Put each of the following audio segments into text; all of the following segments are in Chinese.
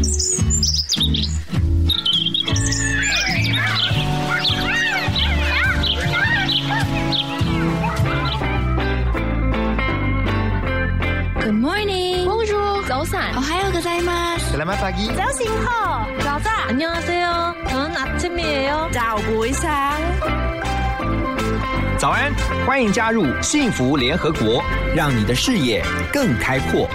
Good morning. Bonjour. 早安。 오하요 고자이마스. Selamat pagi. 자신호. 자자. 안녕하세요. 저는 아침이에요. 早부상.早安，欢迎加入幸福联合国，让你的视野更开阔。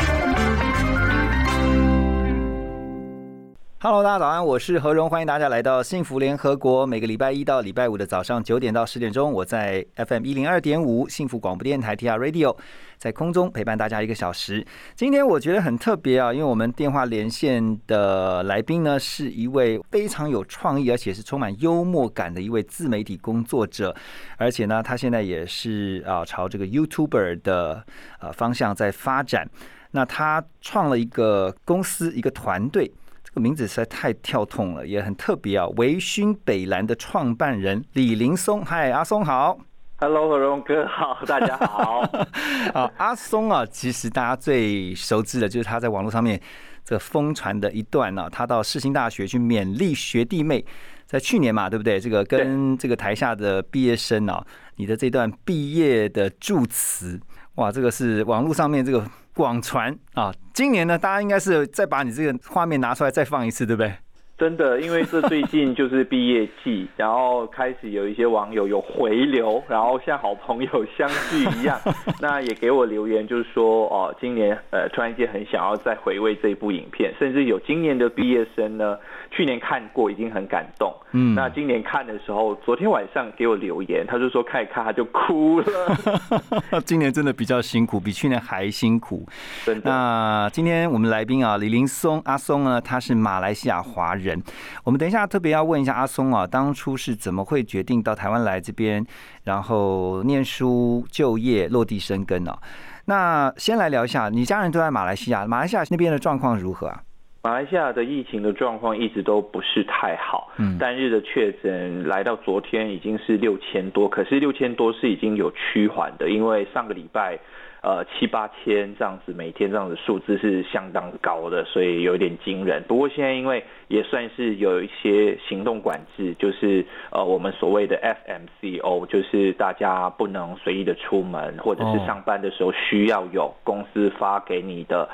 Hello，大家早安，我是何荣，欢迎大家来到幸福联合国。每个礼拜一到礼拜五的早上九点到十点钟，我在 FM 一零二点五幸福广播电台 TR Radio 在空中陪伴大家一个小时。今天我觉得很特别啊，因为我们电话连线的来宾呢是一位非常有创意，而且是充满幽默感的一位自媒体工作者，而且呢，他现在也是啊朝这个 YouTuber 的呃方向在发展。那他创了一个公司，一个团队。这个名字实在太跳痛了，也很特别啊！维勋北兰的创办人李林松，嗨，阿松好。Hello，何荣哥好，大家好。啊，阿松啊，其实大家最熟知的就是他在网络上面这个疯传的一段呢、他到世新大学去勉励学弟妹，在去年嘛，对不对？这个跟这个台下的毕业生啊，你的这段毕业的祝词，哇，这个是网络上面这个广传啊。今年呢，大家应该是再把你这个画面拿出来再放一次，对不对？真的，因为这最近就是毕业季，然后开始有一些网友有回流，然后像好朋友相聚一样，那也给我留言，就是说哦，今年呃突然间很想要再回味这一部影片，甚至有今年的毕业生呢，去年看过已经很感动，嗯那今年看的时候，昨天晚上给我留言，他就说看一看他就哭了，今年真的比较辛苦，比去年还辛苦。真的。那今天我们来宾啊，李林松阿松呢，他是马来西亚华人。我们等一下特别要问一下阿松啊，当初是怎么会决定到台湾来这边，然后念书、就业、落地生根啊？那先来聊一下，你家人都在马来西亚，马来西亚那边的状况如何啊？马来西亚的疫情的状况一直都不是太好，嗯单日的确诊来到昨天已经是六千多，可是六千多是已经有趋缓的，因为上个礼拜呃七八千这样子，每天这样子数字是相当高的，所以有点惊人。不过现在因为也算是有一些行动管制，就是呃我们所谓的 FMCO，就是大家不能随意的出门，或者是哦上班的时候需要有公司发给你的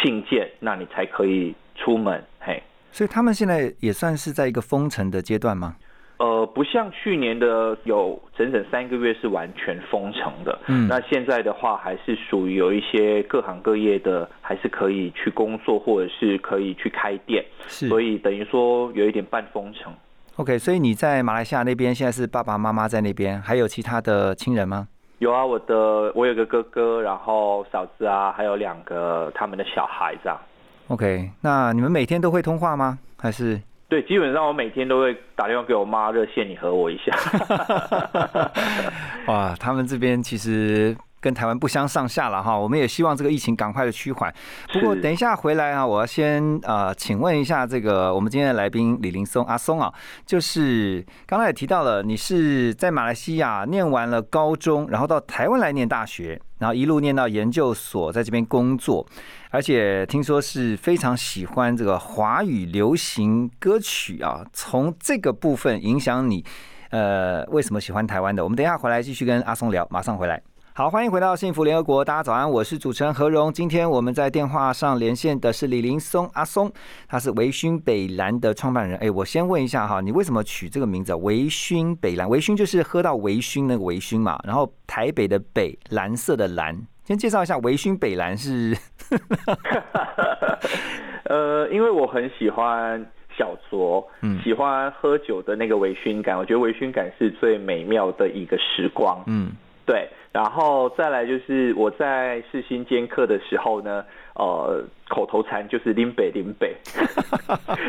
信件，那你才可以出门。嘿，所以他们现在也算是在一个封城的阶段吗？呃，不像去年的有整整三个月是完全封城的，嗯那现在的话还是属于有一些各行各业的还是可以去工作，或者是可以去开店，是所以等于说有一点半封城。OK，所以你在马来西亚那边现在是爸爸妈妈在那边，还有其他的亲人吗？有啊，我的我有个哥哥，然后嫂子啊，还有两个他们的小孩这样。OK，那你们每天都会通话吗？还是？对，基本上我每天都会打电话给我妈热线，你和我一下。哇，他们这边其实跟台湾不相上下了哈。我们也希望这个疫情赶快的趋缓。不过等一下回来啊，我要先呃，请问一下这个我们今天的来宾李林松阿松啊，就是刚才也提到了，你是在马来西亚念完了高中，然后到台湾来念大学，然后一路念到研究所，在这边工作，而且听说是非常喜欢这个华语流行歌曲啊，从这个部分影响你。呃，为什么喜欢台湾的？我们等一下回来继续跟阿松聊，马上回来。好，欢迎回到幸福联合国，大家早安，我是主持人何荣。今天我们在电话上连线的是李林松阿松，他是维勋北蓝的创办人。哎，我先问一下哈，你为什么取这个名字啊？维勋北蓝，维勋就是喝到微醺那个微醺嘛，然后台北的北，蓝色的蓝。先介绍一下维勋北蓝是 呃，因为我很喜欢小酌，嗯喜欢喝酒的那个微醺感，我觉得微醺感是最美妙的一个时光。嗯对，然后再来就是我在世新兼课的时候呢，呃，口头禅就是林北林北，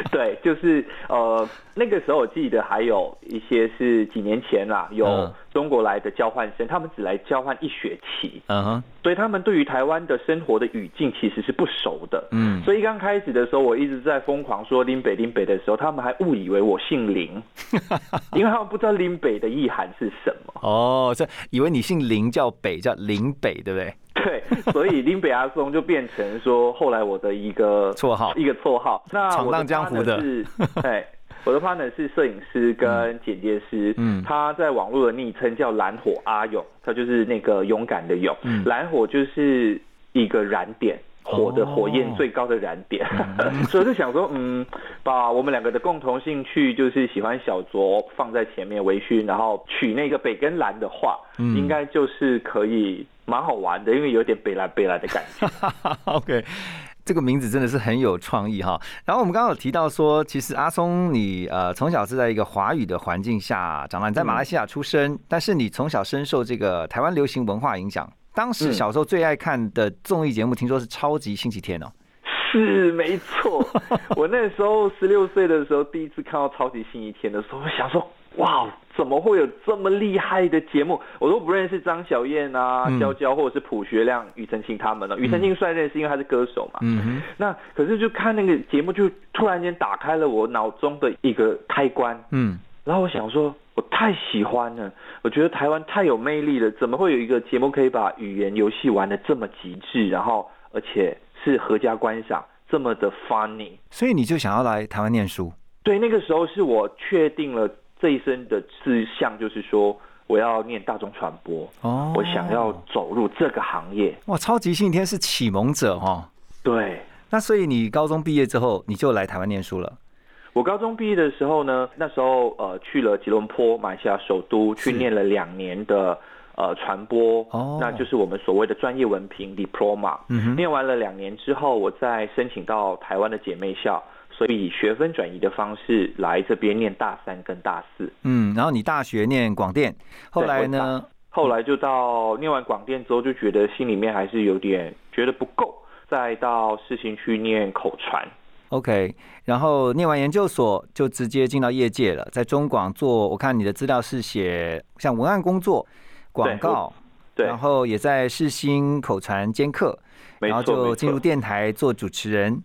就是呃那个时候我记得还有一些是几年前啦，有嗯中国来的交换生，他们只来交换一学期，嗯哼所以他们对于台湾的生活的语境其实是不熟的。嗯，所以刚开始的时候，我一直在疯狂说林北林北的时候，他们还误以为我姓林，因为他们不知道林北的意涵是什么。哦，这以为你姓林叫北叫林北，对不对？对，所以林北阿松就变成说后来我的一个绰号一个绰号。那闯荡江湖的是，对，我的 partner 是摄影师跟剪接师，嗯他在网络的昵称叫蓝火阿勇，他就是那个勇敢的勇，嗯蓝火就是一个燃点。火的火焰最高的燃点，所以我就想说，嗯，把我们两个的共同兴趣就是喜欢小酌放在前面微醺，然后取那个北跟蓝的话，嗯应该就是可以蛮好玩的，因为有点北来北来的感觉。OK，这个名字真的是很有创意哈。然后我们刚刚有提到说，其实阿松你呃从小是在一个华语的环境下长大，你在马来西亚出生，但是你从小深受这个台湾流行文化影响。当时小时候最爱看的综艺节目，听说是《超级星期天》哦。是没错，我那时候十六岁的时候，第一次看到《超级星期天》的时候，我想说，哇，怎么会有这么厉害的节目？我都不认识张小燕啊、嗯娇娇或者是朴学亮、庾澄庆他们了。庾澄庆算认识，因为他是歌手嘛。嗯哼，那可是就看那个节目，就突然间打开了我脑中的一个开关。嗯，然后我想说，我太喜欢了，我觉得台湾太有魅力了，怎么会有一个节目可以把语言游戏玩的这么极致，然后而且是合家观赏，这么的 funny？所以你就想要来台湾念书。对，那个时候是我确定了这一生的志向，就是说我要念大众传播，哦我想要走入这个行业。哇，超级星期天是启蒙者哈。对。那所以你高中毕业之后，你就来台湾念书了。我高中毕业的时候呢，那时候呃去了吉隆坡，马来西亚首都，去念了两年的呃传播，哦那就是我们所谓的专业文凭 diploma。嗯哼念完了两年之后，我再申请到台湾的姐妹校，所以以学分转移的方式来这边念大三跟大四。嗯，然后你大学念广电，后来呢？后来就到念完广电之后，就觉得心里面还是有点觉得不够，再到世新去念口传。OK，然后念完研究所就直接进到业界了，在中广做，我看你的资料是写像文案工作、广告，对然后也在世新口传兼课，然后就进入错。电台做主持人，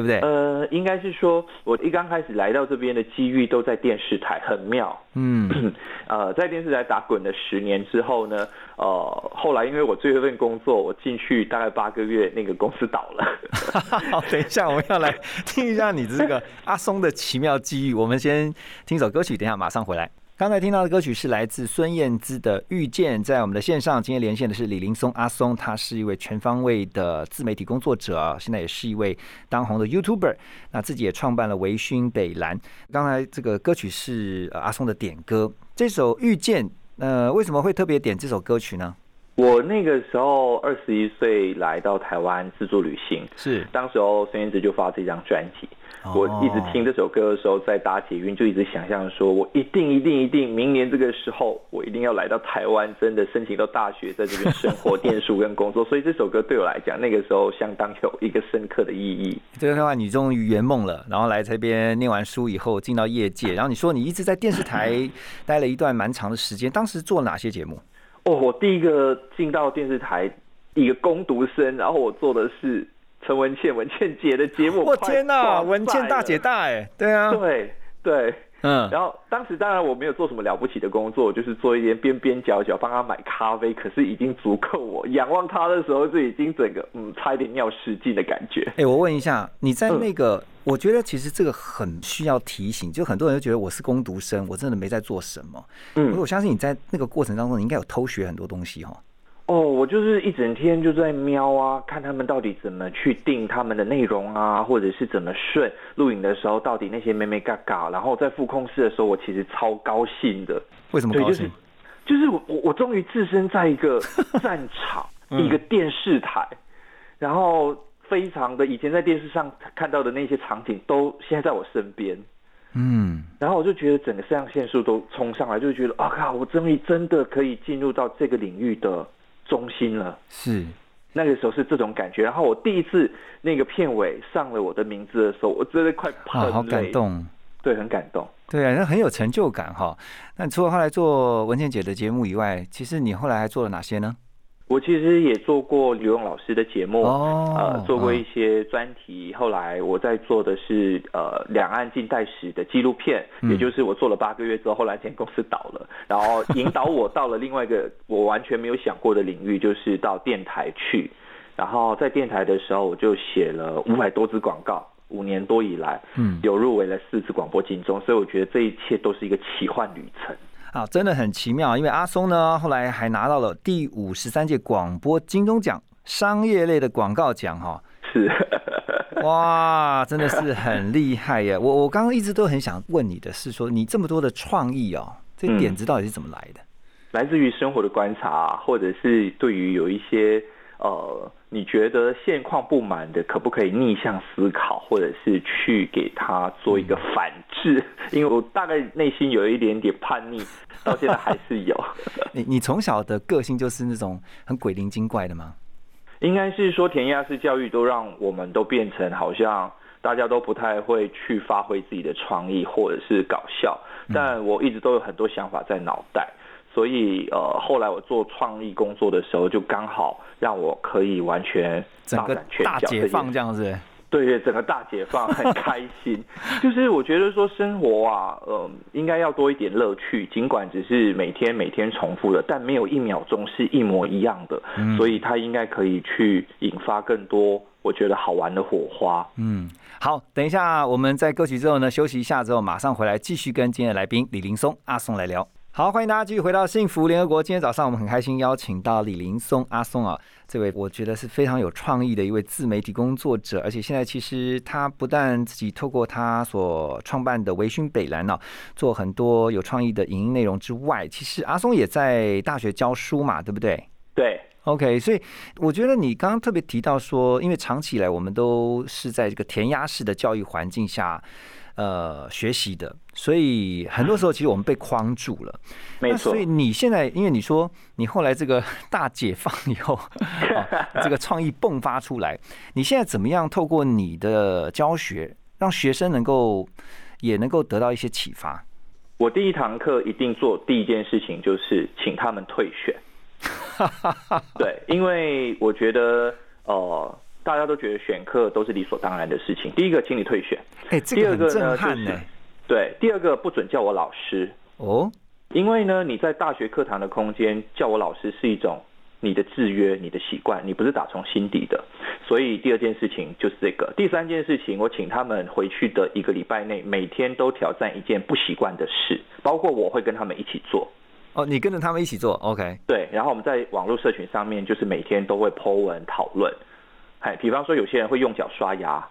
对不对？呃，应该是说，我一刚开始来到这边的机遇都在电视台，很妙。嗯，呃，在电视台打滚了十年之后呢，呃，后来因为我最后一份工作，我进去大概八个月，那个公司倒了。好，等一下我们要来听一下你这个阿松的奇妙机遇。我们先听首歌曲，等一下马上回来。刚才听到的歌曲是来自孙燕姿的《遇见》，在我们的线上今天连线的是李林松阿松，他是一位全方位的自媒体工作者啊，现在也是一位当红的 YouTuber，那自己也创办了微醺北蓝。刚才这个歌曲是呃阿松的点歌，这首《遇见》呃为什么会特别点这首歌曲呢？我那个时候二十一岁来到台湾自助旅行，是当时候孙燕姿就发这张专辑，哦我一直听这首歌的时候，在搭捷运就一直想象说，我一定一定一定明年这个时候，我一定要来到台湾，真的申请到大学，在这边生活、念书跟工作。所以这首歌对我来讲，那个时候相当有一个深刻的意义。这个话，你终于圆梦了，然后来这边念完书以后进到业界，然后你说你一直在电视台待了一段蛮长的时间，当时做哪些节目？哦，我第一个进到电视台，一个攻读生，然后我做的是陈文倩、文倩姐的节目。我天哪，哪，文倩大姐大哎，对啊，对对。嗯，然后当时当然我没有做什么了不起的工作，就是做一点边边角角，帮她买咖啡，可是已经足够我仰望她的时候，就已经整个嗯差一点尿失禁的感觉。哎，我问一下，你在嗯那个，我觉得其实这个很需要提醒，就很多人就觉得我是工读生，我真的没在做什么。嗯我，相信你在那个过程当中，你应该有偷学很多东西哈。哦，我就是一整天就在瞄啊，看他们到底怎么去定他们的内容啊，或者是怎么顺录影的时候，到底那些妹妹嘎嘎，然后在副控室的时候，我其实超高兴的。为什么对，高兴就是？就是我我我终于置身在一个战场，嗯一个电视台，然后非常的以前在电视上看到的那些场景，都现在在我身边。嗯，然后我就觉得整个肾上腺素都冲上来，就觉得啊靠，我终于真的可以进入到这个领域的中心了。是那个时候是这种感觉。然后我第一次那个片尾上了我的名字的时候，我真的快喷啊，好感，动。对，很感动。对啊，那很有成就感哈。那除了后来做文倩姐的节目以外，其实你后来还做了哪些呢？我其实也做过刘勇老师的节目，哦呃，做过一些专题。后来我在做的是呃两岸近代史的纪录片，嗯也就是我做了八个月之后，后来这间公司倒了，然后引导我到了另外一个我完全没有想过的领域，就是到电台去。然后在电台的时候，我就写了五百多支广告。五年多以来，嗯有入围了四次广播金钟，所以我觉得这一切都是一个奇幻旅程。啊，真的很奇妙，因为阿松呢后来还拿到了第五十三届广播金钟奖商业类的广告奖哈、是，哇，真的是很厉害耶！我我刚刚一直都很想问你的是说，你这么多的创意哦，这嗯点子到底是怎么来的？来自于生活的观察，或者是对于有一些呃，你觉得现况不满的，可不可以逆向思考，或者是去给他做一个反制？因为我大概内心有一点点叛逆，到现在还是有。你你从小的个性就是那种很鬼灵精怪的吗？应该是说填鸭式教育都让我们都变成好像大家都不太会去发挥自己的创意或者是搞笑，但我一直都有很多想法在脑袋，所以呃后来我做创意工作的时候，就刚好让我可以完全整个大解放这样子，对对，整个大解放很开心。就是我觉得说生活啊，呃，应该要多一点乐趣，尽管只是每天每天重复的，但没有一秒钟是一模一样的，嗯所以它应该可以去引发更多我觉得好玩的火花。嗯，好，等一下我们在歌曲之后呢，休息一下之后，马上回来继续跟今天的来宾李林松阿松来聊。好，欢迎大家继续回到幸福联合国。今天早上我们很开心邀请到李林松阿松啊，这位我觉得是非常有创意的一位自媒体工作者，而且现在其实他不但自己透过他所创办的微醺北兰呢、做很多有创意的影音内容之外，其实阿松也在大学教书嘛，对不对？对，OK，所以我觉得你刚刚特别提到说，因为长期以来我们都是在这个填鸭式的教育环境下，呃，学习的，所以很多时候其实我们被框住了。没错所以。你现在，因为你说你后来这个 大解放以后，哦、这个创意迸发出来，你现在怎么样透过你的教学，让学生能够也能够得到一些启发？我第一堂课一定做第一件事情就是请他们退选。对，因为我觉得呃，大家都觉得选课都是理所当然的事情。第一个，请你退选；哎、这第二个很震个呢，就是撼呢、对，第二个不准叫我老师，哦，因为呢，你在大学课堂的空间叫我老师是一种你的制约、你的习惯，你不是打从心底的。所以第二件事情就是这个。第三件事情，我请他们回去的一个礼拜内，每天都挑战一件不习惯的事，包括我会跟他们一起做。哦，你跟着他们一起做，OK，对，然后我们在网络社群上面，就是每天都会 Po 文讨论。哎，比方说有些人会用脚刷牙，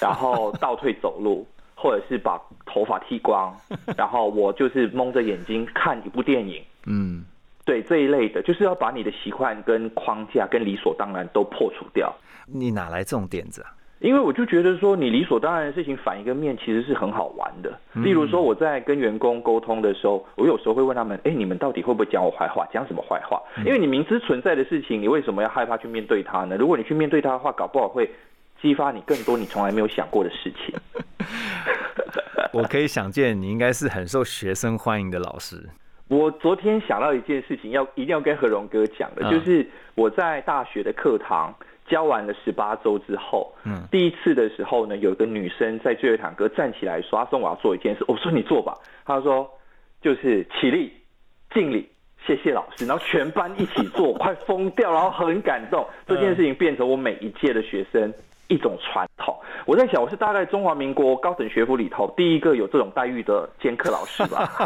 然后倒退走路，或者是把头发剃光，然后我就是蒙着眼睛看一部电影。嗯。对这一类的，就是要把你的习惯、跟框架、跟理所当然都破除掉。你哪来这种点子啊？因为我就觉得说，你理所当然的事情反一个面，其实是很好玩的。例如说，我在跟员工沟通的时候，我有时候会问他们：“哎，你们到底会不会讲我坏话？讲什么坏话？”因为你明知存在的事情，你为什么要害怕去面对它呢？如果你去面对它的话，搞不好会激发你更多你从来没有想过的事情。我可以想见，你应该是很受学生欢迎的老师。我昨天想到一件事情，要一定要跟何荣哥讲的，嗯就是我在大学的课堂教完了十八周之后，嗯第一次的时候呢，有一个女生在最后一堂课站起来说：“阿松，我要做一件事。”我说：“你做吧。”她说：“就是起立、敬礼。”谢谢老师，然后全班一起做，快疯掉，然后很感动。这件事情变成我每一届的学生一种传统。我在想，我是大概中华民国高等学府里头第一个有这种待遇的兼课老师吧。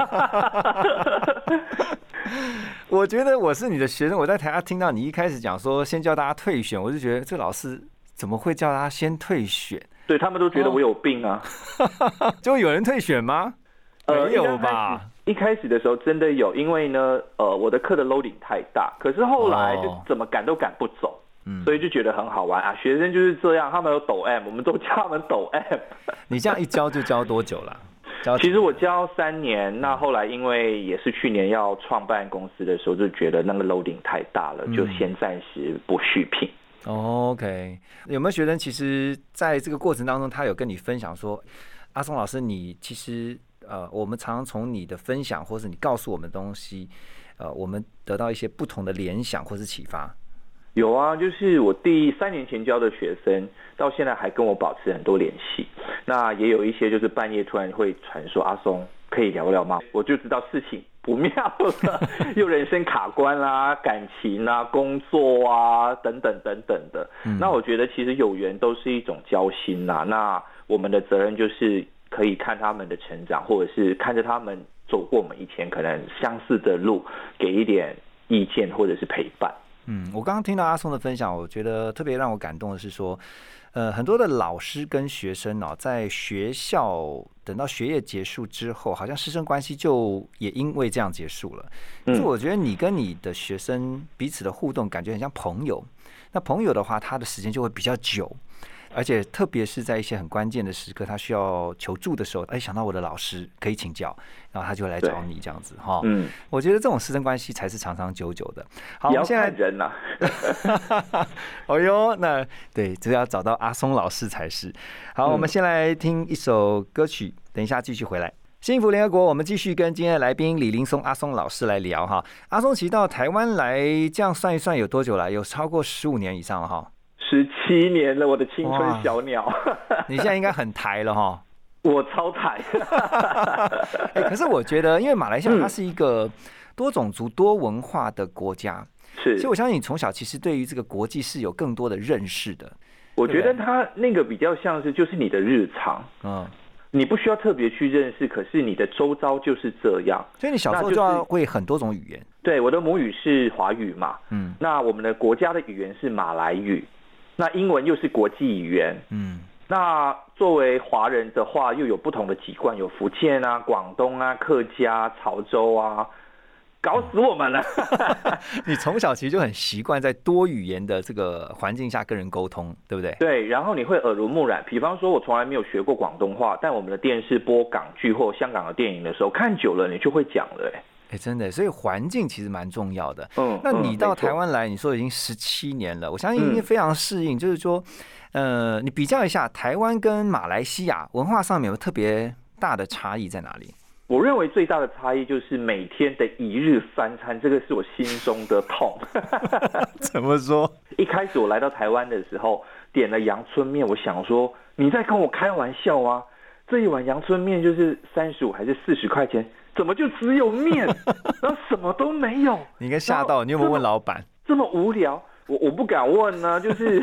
我觉得我是你的学生，我在台下听到你一开始讲说先叫大家退选，我就觉得这老师怎么会叫大家先退选？对他们都觉得我有病啊。就有人退选吗？呃，没有吧？一开始的时候真的有，因为呢，呃，我的课的 loading 太大，可是后来就哦怎么赶都赶不走，嗯所以就觉得很好玩啊。学生就是这样，他们有抖 M，我们都叫他们抖 M。你这样一教就教多久了？教其实我教三年，那后来因为也是去年要创办公司的时候，就觉得那个 loading 太大了，就嗯先暂时不续聘。OK，有没有学生其实在这个过程当中，他有跟你分享说，阿松老师，你其实呃，我们常常从你的分享或是你告诉我们的东西，呃，我们得到一些不同的联想或是启发。有啊，就是我第三年前教的学生，到现在还跟我保持很多联系。那也有一些就是半夜突然会传说阿松可以聊聊吗？我就知道事情不妙了，又人生卡关啦、感情啊、工作啊等等等等的。那我觉得其实有缘都是一种交心呐。那我们的责任就是可以看他们的成长，或者是看着他们走过我们以前可能相似的路，给一点意见或者是陪伴。嗯，我刚刚听到阿松的分享，我觉得特别让我感动的是说，呃，很多的老师跟学生哦，在学校等到学业结束之后，好像师生关系就也因为这样结束了。就我觉得你跟你的学生彼此的互动，感觉很像朋友。那朋友的话，他的时间就会比较久。而且特别是在一些很关键的时刻，他需要求助的时候，哎，想到我的老师可以请教，然后他就来找你这样子哈。嗯，我觉得这种师生关系才是长长久久的。好，我们现在人呐。哦哟，那对，只要找到阿松老师才是。好，我们先来听一首歌曲，等一下继续回来。幸福联合国，我们继续跟今天的来宾李林松阿松老师来聊哈。阿松其实到台湾来，这样算一算有多久了？有超过十五年以上了哈。十七年了，我的青春小鸟。你现在应该很台了哈。我超台。哎，可是我觉得，因为马来西亚它是一个多种族、多文化的国家，是，所以我相信你从小其实对于这个国际是有更多的认识的。我觉得它那个比较像是就是你的日常，嗯，你不需要特别去认识，可是你的周遭就是这样。所以你小时候就要会很多种语言。对，我的母语是华语嘛，嗯，那我们的国家的语言是马来语。那英文又是国际语言，嗯，那作为华人的话，又有不同的籍贯，有福建啊、广东啊、客家、潮州啊，搞死我们了。你从小其实就很习惯在多语言的这个环境下跟人沟通，对不对？对，然后你会耳濡目染。比方说，我从来没有学过广东话，但我们的电视播港剧或香港的电影的时候，看久了你就会讲了。哎。真的，所以环境其实蛮重要的。嗯，那你到台湾来，你说已经十七年了，我相信已经非常适应。就是说，呃，你比较一下台湾跟马来西亚文化上面有特别大的差异在哪里？我认为最大的差异就是每天的一日三餐，这个是我心中的痛。怎么说？一开始我来到台湾的时候，点了阳春面，我想说你在跟我开玩笑啊？这一碗阳春面就是三十五还是四十块钱？怎么就只有面，然后什么都没有？你应该吓到，你有没有问老板？这么无聊，我我不敢问呢。就是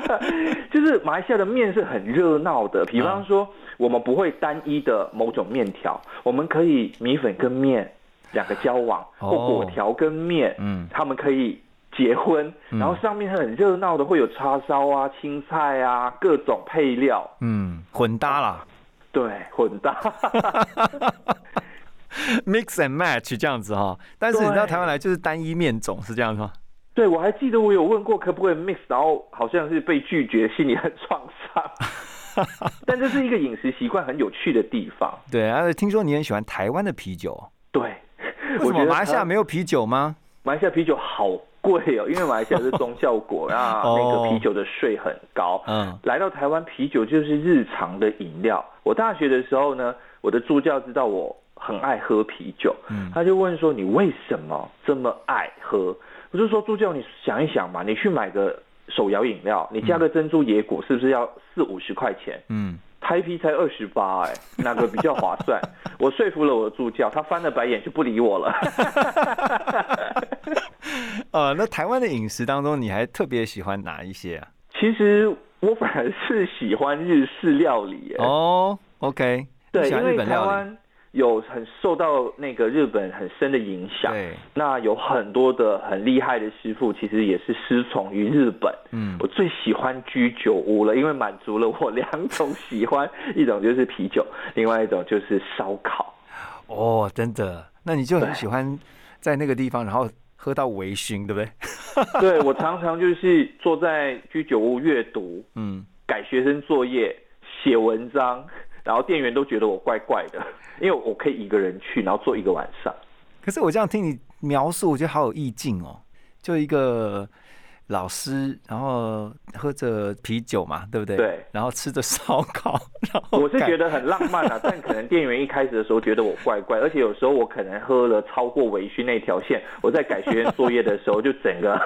就是马来西亚的面是很热闹的，比方说我们不会单一的某种面条，我们可以米粉跟面两个交往，或果条跟面，嗯，他们可以结婚，然后上面很热闹的会有叉烧啊、青菜啊各种配料，嗯，混搭啦，对，混搭。Mix and match 这样子哈，但是你到台湾来就是单一面种是这样吗？对，我还记得我有问过可不可以 mix，然后好像是被拒绝，心里很创伤。但这是一个饮食习惯很有趣的地方。对啊，听说你很喜欢台湾的啤酒。对，为什么马来西亚没有啤酒吗？马来西亚啤酒好贵哦，因为马来西亚是中效果啊，那个啤酒的税很高。嗯，来到台湾，啤酒就是日常的饮料。我大学的时候呢，我的助教知道我。很爱喝啤酒，嗯他就问说：“你为什么这么爱喝？”我就说：“助教，你想一想嘛，你去买个手摇饮料，你加个珍珠野果，是不是要四五十块钱？嗯，台啤才二十八，哎，哪个比较划算？” 我说服了我的助教，他翻了白眼就不理我了。呃，那台湾的饮食当中，你还特别喜欢哪一些啊？其实我反而是喜欢日式料理。哦，OK，对，因为台湾。有很受到那个日本很深的影响，对，那有很多的很厉害的师傅，其实也是师从于日本。嗯，我最喜欢居酒屋了，因为满足了我两种喜欢，一种就是啤酒，另外一种就是烧烤。哦，真的？那你就很喜欢在那个地方，然后喝到微醺，对不对？对，我常常就是坐在居酒屋阅读，嗯，改学生作业，写文章。然后店员都觉得我怪怪的，因为我可以一个人去，然后坐一个晚上。可是我这样听你描述，我觉得好有意境哦。就一个老师，然后喝着啤酒嘛，对不对？对。然后吃着烧烤，然后 我是觉得很浪漫啊，但可能店员一开始的时候觉得我怪怪，而且有时候我可能喝了超过微醺那条线，我在改学员作业的时候就整个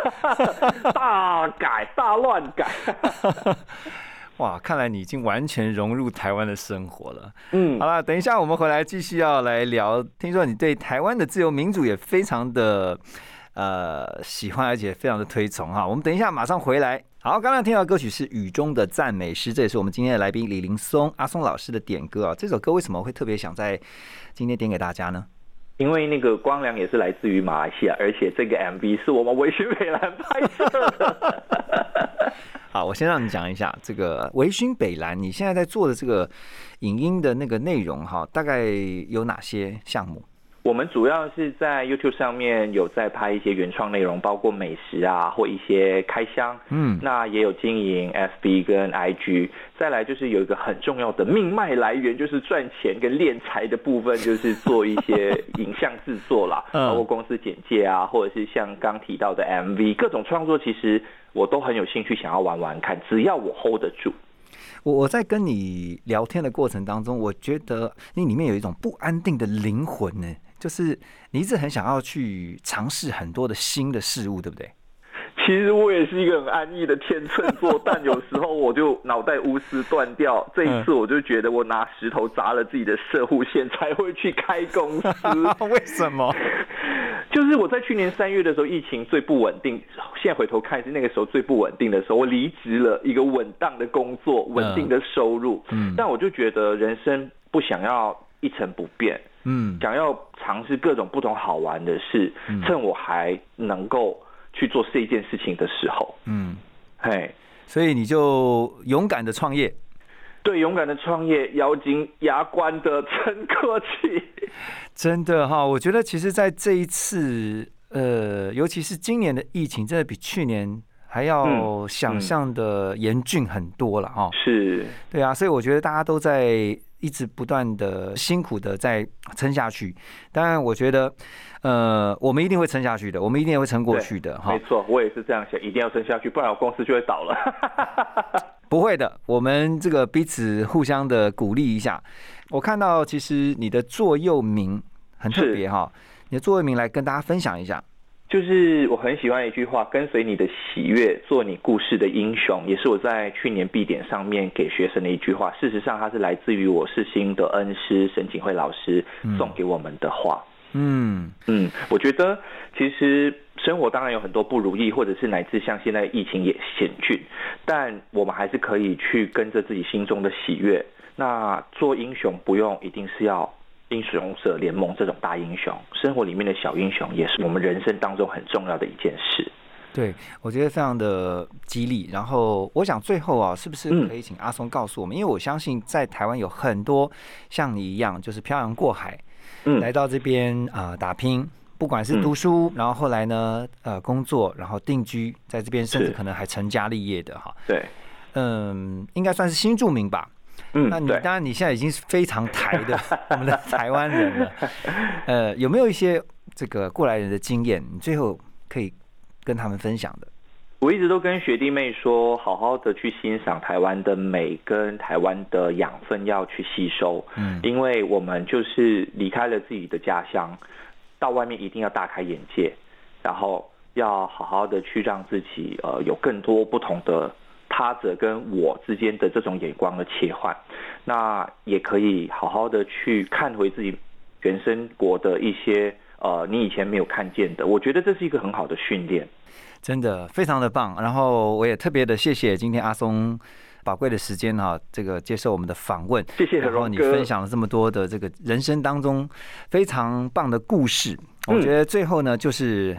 大改大乱改。哇，看来你已经完全融入台湾的生活了。嗯，好了，等一下我们回来继续要来聊。听说你对台湾的自由民主也非常的呃喜欢，而且非常的推崇哈。我们等一下马上回来。好，刚刚听到歌曲是《雨中的赞美诗》，这也是我们今天的来宾李林松阿松老师的点歌啊。这首歌为什么会特别想在今天点给大家呢？因为那个光良也是来自于马来西亚，而且这个 MV 是我们维新美兰拍摄的。好，我先让你讲一下这个维勋北兰，你现在在做的这个影音的那个内容哈，大概有哪些项目？我们主要是在 YouTube 上面有在拍一些原创内容，包括美食啊，或一些开箱。嗯，那也有经营 FB 跟 IG。再来就是有一个很重要的命脉来源，就是赚钱跟敛财的部分，就是做一些 影像制作啦，包括公司简介啊，或者是像刚提到的 MV，各种创作，其实我都很有兴趣想要玩玩看，只要我 hold 得住。我我在跟你聊天的过程当中，我觉得你里面有一种不安定的灵魂呢。就是你一直很想要去尝试很多的新的事物，对不对？其实我也是一个很安逸的天秤座，但有时候我就脑袋无丝断掉。这一次我就觉得我拿石头砸了自己的射护线才会去开公司。为什么？就是我在去年三月的时候，疫情最不稳定。现在回头看是那个时候最不稳定的时候，我离职了一个稳当的工作，稳定的收入。嗯，但我就觉得人生不想要一成不变。嗯，想要尝试各种不同好玩的事，趁我还能够去做这件事情的时候，嗯，嘿，所以你就勇敢的创业，对，勇敢的创业，咬紧牙关的撑过去。真的哈，我觉得其实，在这一次，呃，尤其是今年的疫情，真的比去年还要想象的严峻很多了哈。是，对啊，所以我觉得大家都在。一直不断的辛苦的在撑下去，当然我觉得，呃，我们一定会撑下去的，我们一定会撑过去的，哈。没错，我也是这样想，一定要撑下去，不然我公司就会倒了。不会的，我们这个彼此互相的鼓励一下。我看到其实你的座右铭很特别哈，你的座右铭来跟大家分享一下。就是我很喜欢一句话，跟随你的喜悦，做你故事的英雄，也是我在去年必点上面给学生的一句话。事实上，它是来自于我是新的恩师沈景惠老师送给我们的话。嗯嗯，我觉得其实生活当然有很多不如意，或者是乃至像现在疫情也险峻，但我们还是可以去跟着自己心中的喜悦。那做英雄不用一定是要。英雄社联盟这种大英雄，生活里面的小英雄，也是我们人生当中很重要的一件事。对，我觉得非常的激励。然后，我想最后啊，是不是可以请阿松告诉我们？因为我相信在台湾有很多像你一样，就是漂洋过海，嗯，来到这边啊打拼，不管是读书，然后后来呢，呃，工作，然后定居在这边，甚至可能还成家立业的哈。对，嗯，应该算是新住民吧。嗯，那你当然你现在已经是非常台的我们的台湾人了，呃，有没有一些这个过来人的经验，你最后可以跟他们分享的？我一直都跟学弟妹说，好好的去欣赏台湾的美跟台湾的养分要去吸收，嗯，因为我们就是离开了自己的家乡，到外面一定要大开眼界，然后要好好的去让自己呃有更多不同的。他者跟我之间的这种眼光的切换，那也可以好好的去看回自己原生国的一些呃你以前没有看见的，我觉得这是一个很好的训练，真的非常的棒。然后我也特别的谢谢今天阿松宝贵的时间哈，这个接受我们的访问，谢谢。然后你分享了这么多的这个人生当中非常棒的故事，我觉得最后呢就是。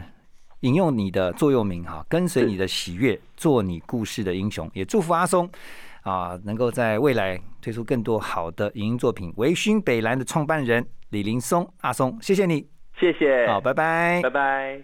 引用你的座右铭哈，跟随你的喜悦，做你故事的英雄。也祝福阿松啊，能够在未来推出更多好的影音作品。维勋北兰的创办人李林松，阿松，谢谢你，谢谢，好，拜拜，拜拜。